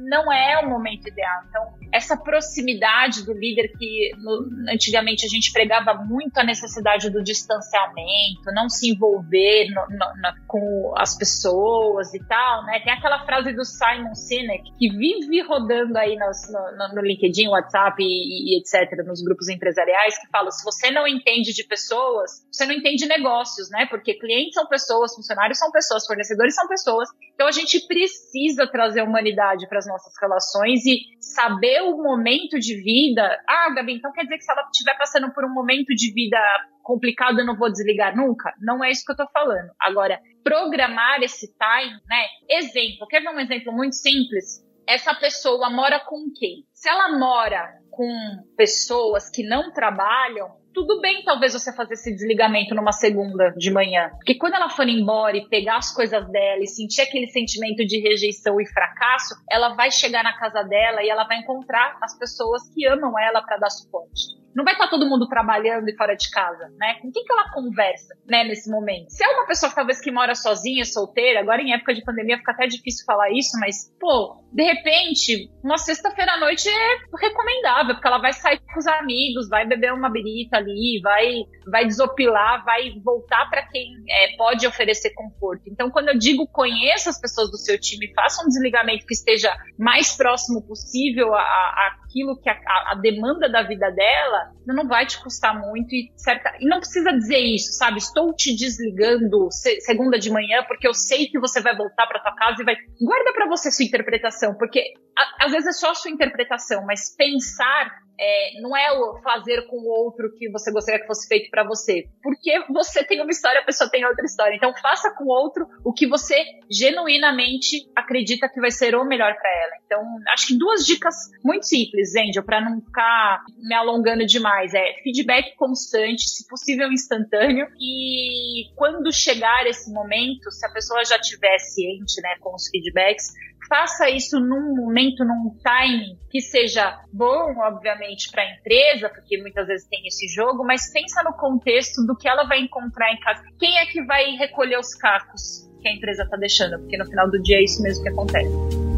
não é o momento ideal. Então, essa proximidade do líder que no, antigamente a gente pregava muito a necessidade do distanciamento, não se envolver no, no, com as pessoas e tal, né? Tem aquela frase do Simon Sinek que vive rodando aí no, LinkedIn, WhatsApp e, e, etc., nos grupos empresariais, que fala: se você não entende de pessoas, você não entende negócios, né? Porque clientes são pessoas, funcionários são pessoas, fornecedores são pessoas. Então a gente precisa trazer humanidade para as nossas relações e saber o momento de vida. Ah, Gabi, então quer dizer que se ela estiver passando por um momento de vida complicado, eu não vou desligar nunca? Não é isso que eu tô falando. Agora, programar esse time, né? Exemplo, quer ver um exemplo muito simples? Essa pessoa mora com quem? Se ela mora com pessoas que não trabalham, tudo bem talvez você fazer esse desligamento numa segunda de manhã. Porque quando ela for embora e pegar as coisas dela e sentir aquele sentimento de rejeição e fracasso, ela vai chegar na casa dela e ela vai encontrar as pessoas que amam ela para dar suporte. Não vai estar todo mundo trabalhando e fora de casa, né? Com quem que ela conversa, né, nesse momento? Se é uma pessoa talvez que mora sozinha, solteira, agora em época de pandemia fica até difícil falar isso, mas, pô, de repente, uma sexta-feira à noite recomendável, porque ela vai sair com os amigos, vai beber uma birita ali, vai, vai desopilar, vai voltar para quem é, pode oferecer conforto. Então, quando eu digo conheça as pessoas do seu time, faça um desligamento que esteja mais próximo possível a, a aquilo que a, a, demanda da vida dela, não vai te custar muito e certa e não precisa dizer isso, sabe? Estou te desligando segunda de manhã porque eu sei que você vai voltar para tua casa e vai guarda para você sua interpretação, porque a, às vezes é só sua interpretação, mas pensar é, não é o fazer com o outro que você gostaria que fosse feito para você. Porque você tem uma história, a pessoa tem outra história. Então faça com o outro o que você genuinamente acredita que vai ser o melhor para ela. Então, acho que duas dicas muito simples, Angel, para não ficar me alongando demais. É feedback constante, se possível instantâneo. E quando chegar esse momento, se a pessoa já estiver ciente né, com os feedbacks, faça isso num momento, num timing que seja bom, obviamente, para a empresa, porque muitas vezes tem esse jogo, mas pensa no contexto do que ela vai encontrar em casa. Quem é que vai recolher os cacos que a empresa está deixando? Porque no final do dia é isso mesmo que acontece.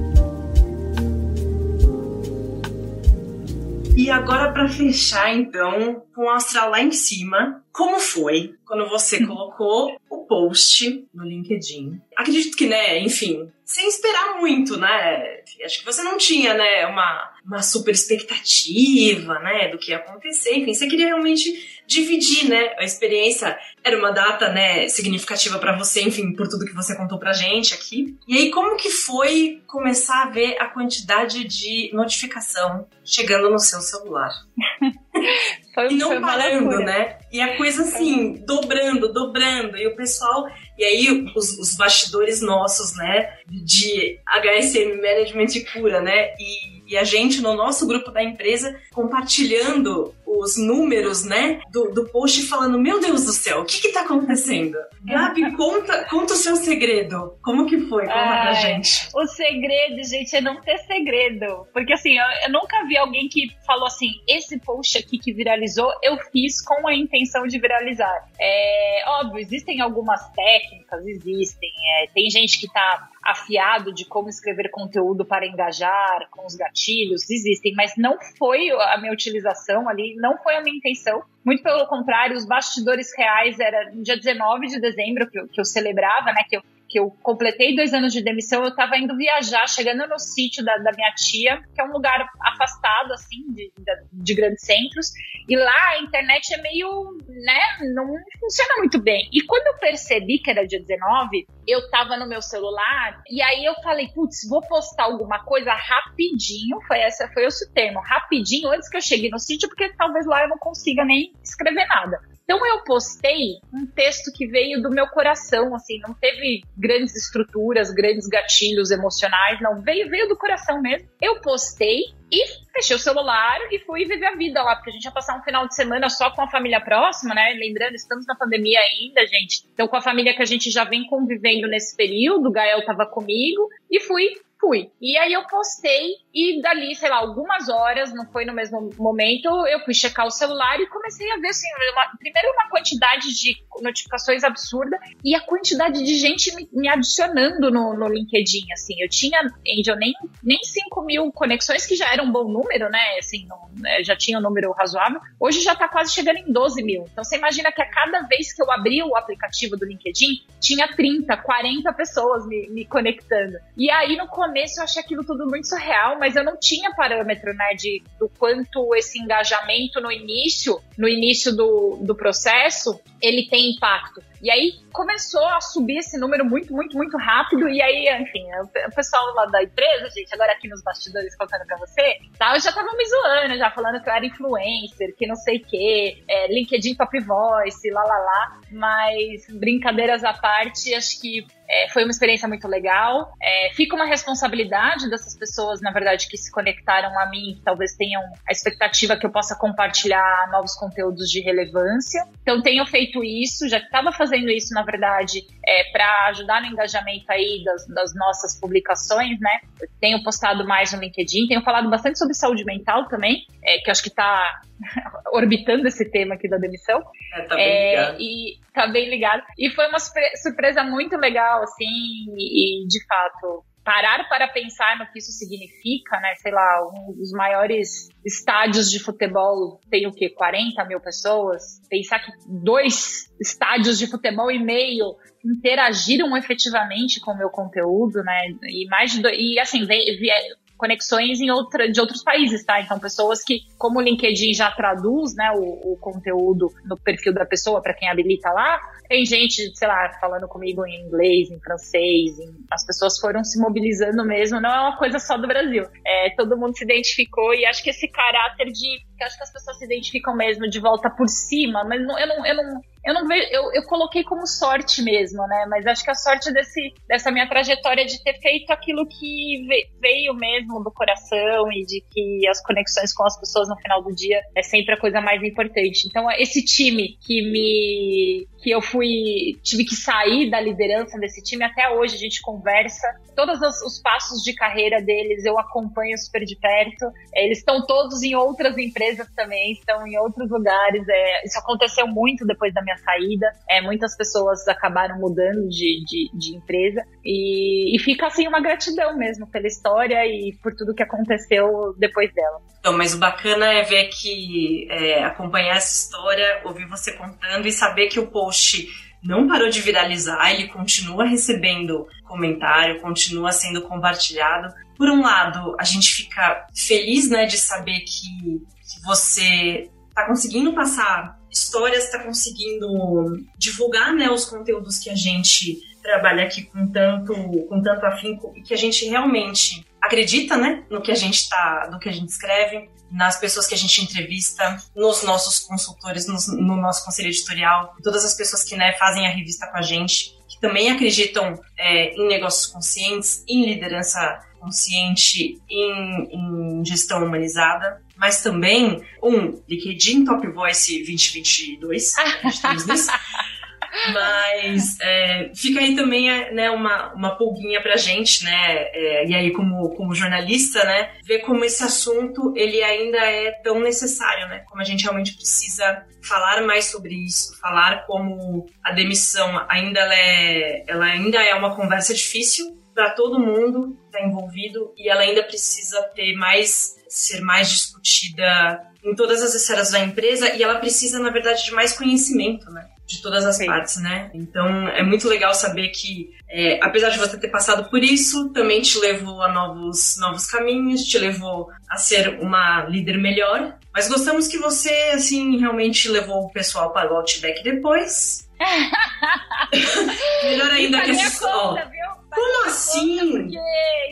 E agora, para fechar, então, com o astral lá em cima, como foi quando você colocou o post no LinkedIn? Acredito que, né, enfim, sem esperar muito, né? Acho que você não tinha, né, uma, uma super expectativa, né, do que ia acontecer. Enfim, você queria realmente dividir, né, a experiência. Era uma data, né, significativa para você, enfim, por tudo que você contou pra gente aqui. E aí, como que foi começar a ver a quantidade de notificação chegando no seu celular? *laughs* Foi, e não parando, né? E a coisa assim, dobrando, dobrando. E o pessoal. E aí, os, os bastidores nossos, né? De HSM Management cura, né? E e a gente no nosso grupo da empresa compartilhando os números, né, do, do post falando, meu Deus do céu, o que que tá acontecendo? Gabi, conta, conta o seu segredo. Como que foi? Conta Ai, pra gente. O segredo, gente, é não ter segredo. Porque assim, eu, eu nunca vi alguém que falou assim, esse post aqui que viralizou, eu fiz com a intenção de viralizar. É óbvio, existem algumas técnicas, existem. É, tem gente que tá afiado de como escrever conteúdo para engajar com os gatilhos, existem, mas não foi a minha utilização ali, não foi a minha intenção. Muito pelo contrário, os bastidores reais era no dia 19 de dezembro que eu, que eu celebrava, né? Que eu que eu completei dois anos de demissão, eu estava indo viajar, chegando no sítio da, da, minha tia, que é um lugar afastado, assim, de, de, de, grandes centros, e lá a internet é meio, né, não funciona muito bem. E quando eu percebi que era dia 19, eu estava no meu celular, e aí eu falei, putz, vou postar alguma coisa rapidinho, foi essa, foi esse o termo, rapidinho, antes que eu chegue no sítio, porque talvez lá eu não consiga nem escrever nada. Então eu postei um texto que veio do meu coração, assim, não teve grandes estruturas, grandes gatilhos emocionais, não, veio, veio do coração mesmo. Eu postei e fechei o celular e fui viver a vida lá, porque a gente ia passar um final de semana só com a família próxima, né? Lembrando, estamos na pandemia ainda, gente. Então, com a família que a gente já vem convivendo nesse período, o Gael tava comigo, e fui fui. E aí eu postei e dali, sei lá, algumas horas, não foi no mesmo momento, eu fui checar o celular e comecei a ver, assim, uma, primeiro uma quantidade de notificações absurda e a quantidade de gente me, me adicionando no, no, LinkedIn, assim. Eu tinha, Angel, nem, nem 5 mil conexões, que já era um bom número, né? Assim, não, né, já tinha um número razoável. Hoje já tá quase chegando em 12 mil. Então você imagina que a cada vez que eu abria o aplicativo do LinkedIn, tinha 30, 40 pessoas me, me conectando. E aí no começo começo eu achei aquilo tudo muito surreal, mas eu não tinha parâmetro, né, de, do quanto esse engajamento no início, no início do, do processo, ele tem impacto. E aí começou a subir esse número muito, muito, muito rápido. E aí, enfim, o pessoal lá da empresa, gente, agora aqui nos bastidores contando pra você, tá, eu já tava me zoando, já falando que eu era influencer, que não sei o quê, é, LinkedIn Top Voice, lá, lá, lá. Mas, brincadeiras à parte, acho que é, foi uma experiência muito legal. É, fica uma responsabilidade dessas pessoas, na verdade, que se conectaram a mim, que talvez tenham a expectativa que eu possa compartilhar novos conteúdos de relevância. Então, tenho feito isso, já estava fazendo isso, na verdade, é, para ajudar no engajamento aí das, das, nossas publicações, né? Eu tenho postado mais no LinkedIn, tenho falado bastante sobre saúde mental também, é, que acho que está *laughs* orbitando esse tema aqui da demissão. É, tá bem é, ligado. E tá bem ligado. E foi uma surpresa muito legal, assim, e, de fato, parar para pensar no que isso significa, né? Sei lá, um dos maiores estádios de futebol tem o quê? 40 mil pessoas? Pensar que dois estádios de futebol e meio interagiram efetivamente com o meu conteúdo, né? E mais de e assim, conexões em outra, de outros países, tá? Então, pessoas que, como o LinkedIn já traduz, né, o, o conteúdo no perfil da pessoa para quem habilita lá, tem gente, sei lá, falando comigo em inglês, em francês, em... as pessoas foram se mobilizando mesmo, não é uma coisa só do Brasil. É, todo mundo se identificou e acho que esse caráter de, acho que as pessoas se identificam mesmo de volta por cima, mas não, eu não, eu não eu não vejo, eu, eu coloquei como sorte mesmo, né? Mas acho que a sorte desse, dessa minha trajetória de ter feito aquilo que veio mesmo do coração e de que as conexões com as pessoas no final do dia é sempre a coisa mais importante. Então, esse time que me que eu fui tive que sair da liderança desse time até hoje a gente conversa todos os, os passos de carreira deles eu acompanho super de perto eles estão todos em outras empresas também estão em outros lugares é, isso aconteceu muito depois da minha saída. É, muitas pessoas acabaram mudando de, de, de empresa. E, e, fica assim uma gratidão mesmo pela história e por tudo que aconteceu depois dela. Então mas o bacana é ver que é, acompanhar essa história ouvir você contando e saber que o post não parou de viralizar, ele continua recebendo comentário, continua sendo compartilhado. Por um lado, a gente fica feliz né, de saber que, que você está conseguindo passar histórias, está conseguindo divulgar né, os conteúdos que a gente trabalha aqui com tanto, com tanto afinco e que a gente realmente acredita, né, no que a gente tá, no que a gente escreve, nas pessoas que a gente entrevista, nos nossos consultores, no, no nosso conselho editorial, todas as pessoas que né, fazem a revista com a gente, que também acreditam é, em negócios conscientes, em liderança consciente, em, em gestão humanizada mas também um LinkedIn Top Voice 2022. Mas é, fica aí também né, uma, uma pulguinha pra gente, né? É, e aí, como, como jornalista, né? Ver como esse assunto ele ainda é tão necessário, né? Como a gente realmente precisa falar mais sobre isso, falar como a demissão ainda é, ela ainda é uma conversa difícil para todo mundo que está envolvido e ela ainda precisa ter mais ser mais discutida em todas as esferas da empresa e ela precisa, na verdade, de mais conhecimento, né? De todas as Sim. partes, né? Então é muito legal saber que, é, apesar de você ter passado por isso, também te levou a novos, novos caminhos, te levou a ser uma líder melhor. Mas gostamos que você, assim, realmente levou o pessoal para o Outback depois. *laughs* melhor ainda que esse. Conta, viu? Como assim? Porque,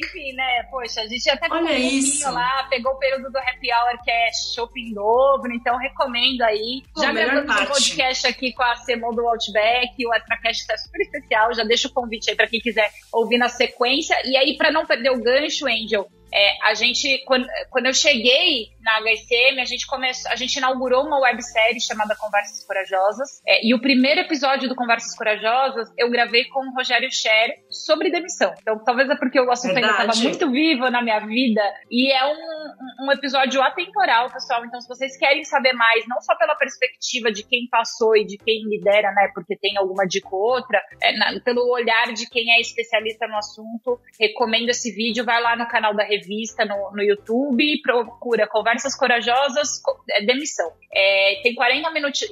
enfim, né? Poxa, a gente até ficou um pouquinho lá, pegou o período do happy hour que é shopping dobro, então recomendo aí. Pô, já gravamos um podcast aqui com a Semon do Outback, o Atracast tá super especial, já deixa o convite aí para quem quiser ouvir na sequência. E aí, para não perder o gancho, Angel, é, a gente, quando, quando eu cheguei na HSM, a gente começou, a gente inaugurou uma websérie chamada Conversas Corajosas. É, e o primeiro episódio do Conversas Corajosas eu gravei com o Rogério Scher sobre demissão. Então, talvez é porque o assunto Verdade. ainda estava muito vivo na minha vida. E é um, um episódio atemporal, pessoal. Então, se vocês querem saber mais, não só pela perspectiva de quem passou e de quem lidera, né? Porque tem alguma dica ou outra, é, na, pelo olhar de quem é especialista no assunto, recomendo esse vídeo. Vai lá no canal da revista no, no YouTube, procura Conversas Corajosas, é, Demissão. É, tem 40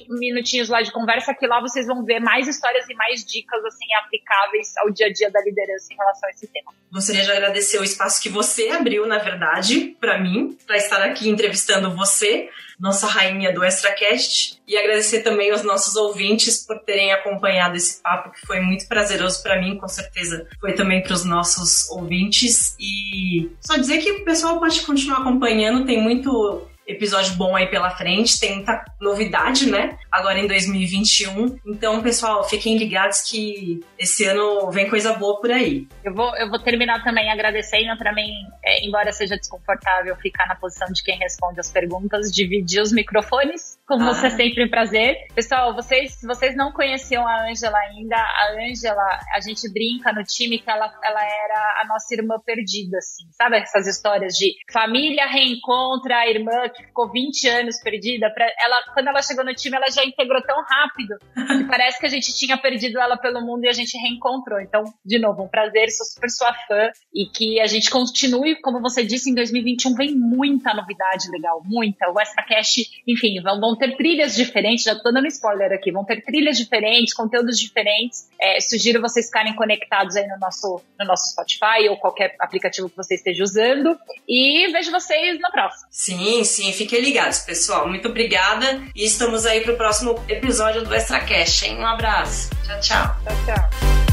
minutinhos lá de conversa que lá vocês vão ver mais histórias e mais dicas assim aplicáveis ao dia a dia da liderança em relação a esse tema. Gostaria de agradecer o espaço que você abriu, na verdade, para mim, para estar aqui entrevistando você nossa rainha do ExtraCast, e agradecer também aos nossos ouvintes por terem acompanhado esse papo, que foi muito prazeroso para mim, com certeza foi também para os nossos ouvintes. E só dizer que o pessoal pode continuar acompanhando, tem muito episódio bom aí pela frente, tem muita novidade, né? Agora em 2021. Então, pessoal, fiquem ligados que esse ano vem coisa boa por aí. Eu vou, eu vou terminar também agradecendo para mim, é, embora seja desconfortável ficar na posição de quem responde as perguntas, dividir os microfones. Com ah. você sempre um prazer. Pessoal, vocês, se vocês não conheciam a Ângela ainda, a Ângela, a gente brinca no time que ela, ela era a nossa irmã perdida, assim. Sabe essas histórias de família reencontra a irmã que ficou 20 anos perdida? Pra, ela, quando ela chegou no time, ela já integrou tão rápido que parece que a gente tinha perdido ela pelo mundo e a gente reencontrou. Então, de novo, um prazer, sou super sua fã e que a gente continue, como você disse, em 2021 vem muita novidade legal, muita. O Extra Cash, enfim, vão ter trilhas diferentes, já tô dando spoiler aqui, vão ter trilhas diferentes, conteúdos diferentes. É, sugiro vocês ficarem conectados aí no nosso, no nosso Spotify ou qualquer aplicativo que você esteja usando. E vejo vocês na próxima. Sim, sim, fiquem ligados, pessoal. Muito obrigada e estamos aí pro próximo episódio do Extra Cash, hein? Um abraço. Tchau, tchau. Tchau, tchau.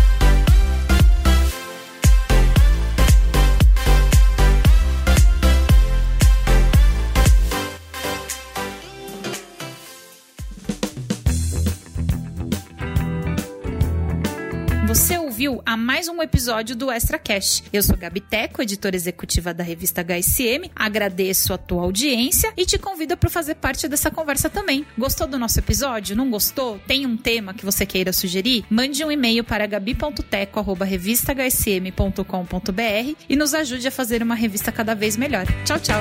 Ouviu a mais um episódio do Extra Cash. Eu sou Gabi Teco, editora executiva da revista HSM. Agradeço a tua audiência e te convido para fazer parte dessa conversa também. Gostou do nosso episódio? Não gostou? Tem um tema que você queira sugerir? Mande um e-mail para gabi.teco@revistahsm.com.br e nos ajude a fazer uma revista cada vez melhor. Tchau, tchau.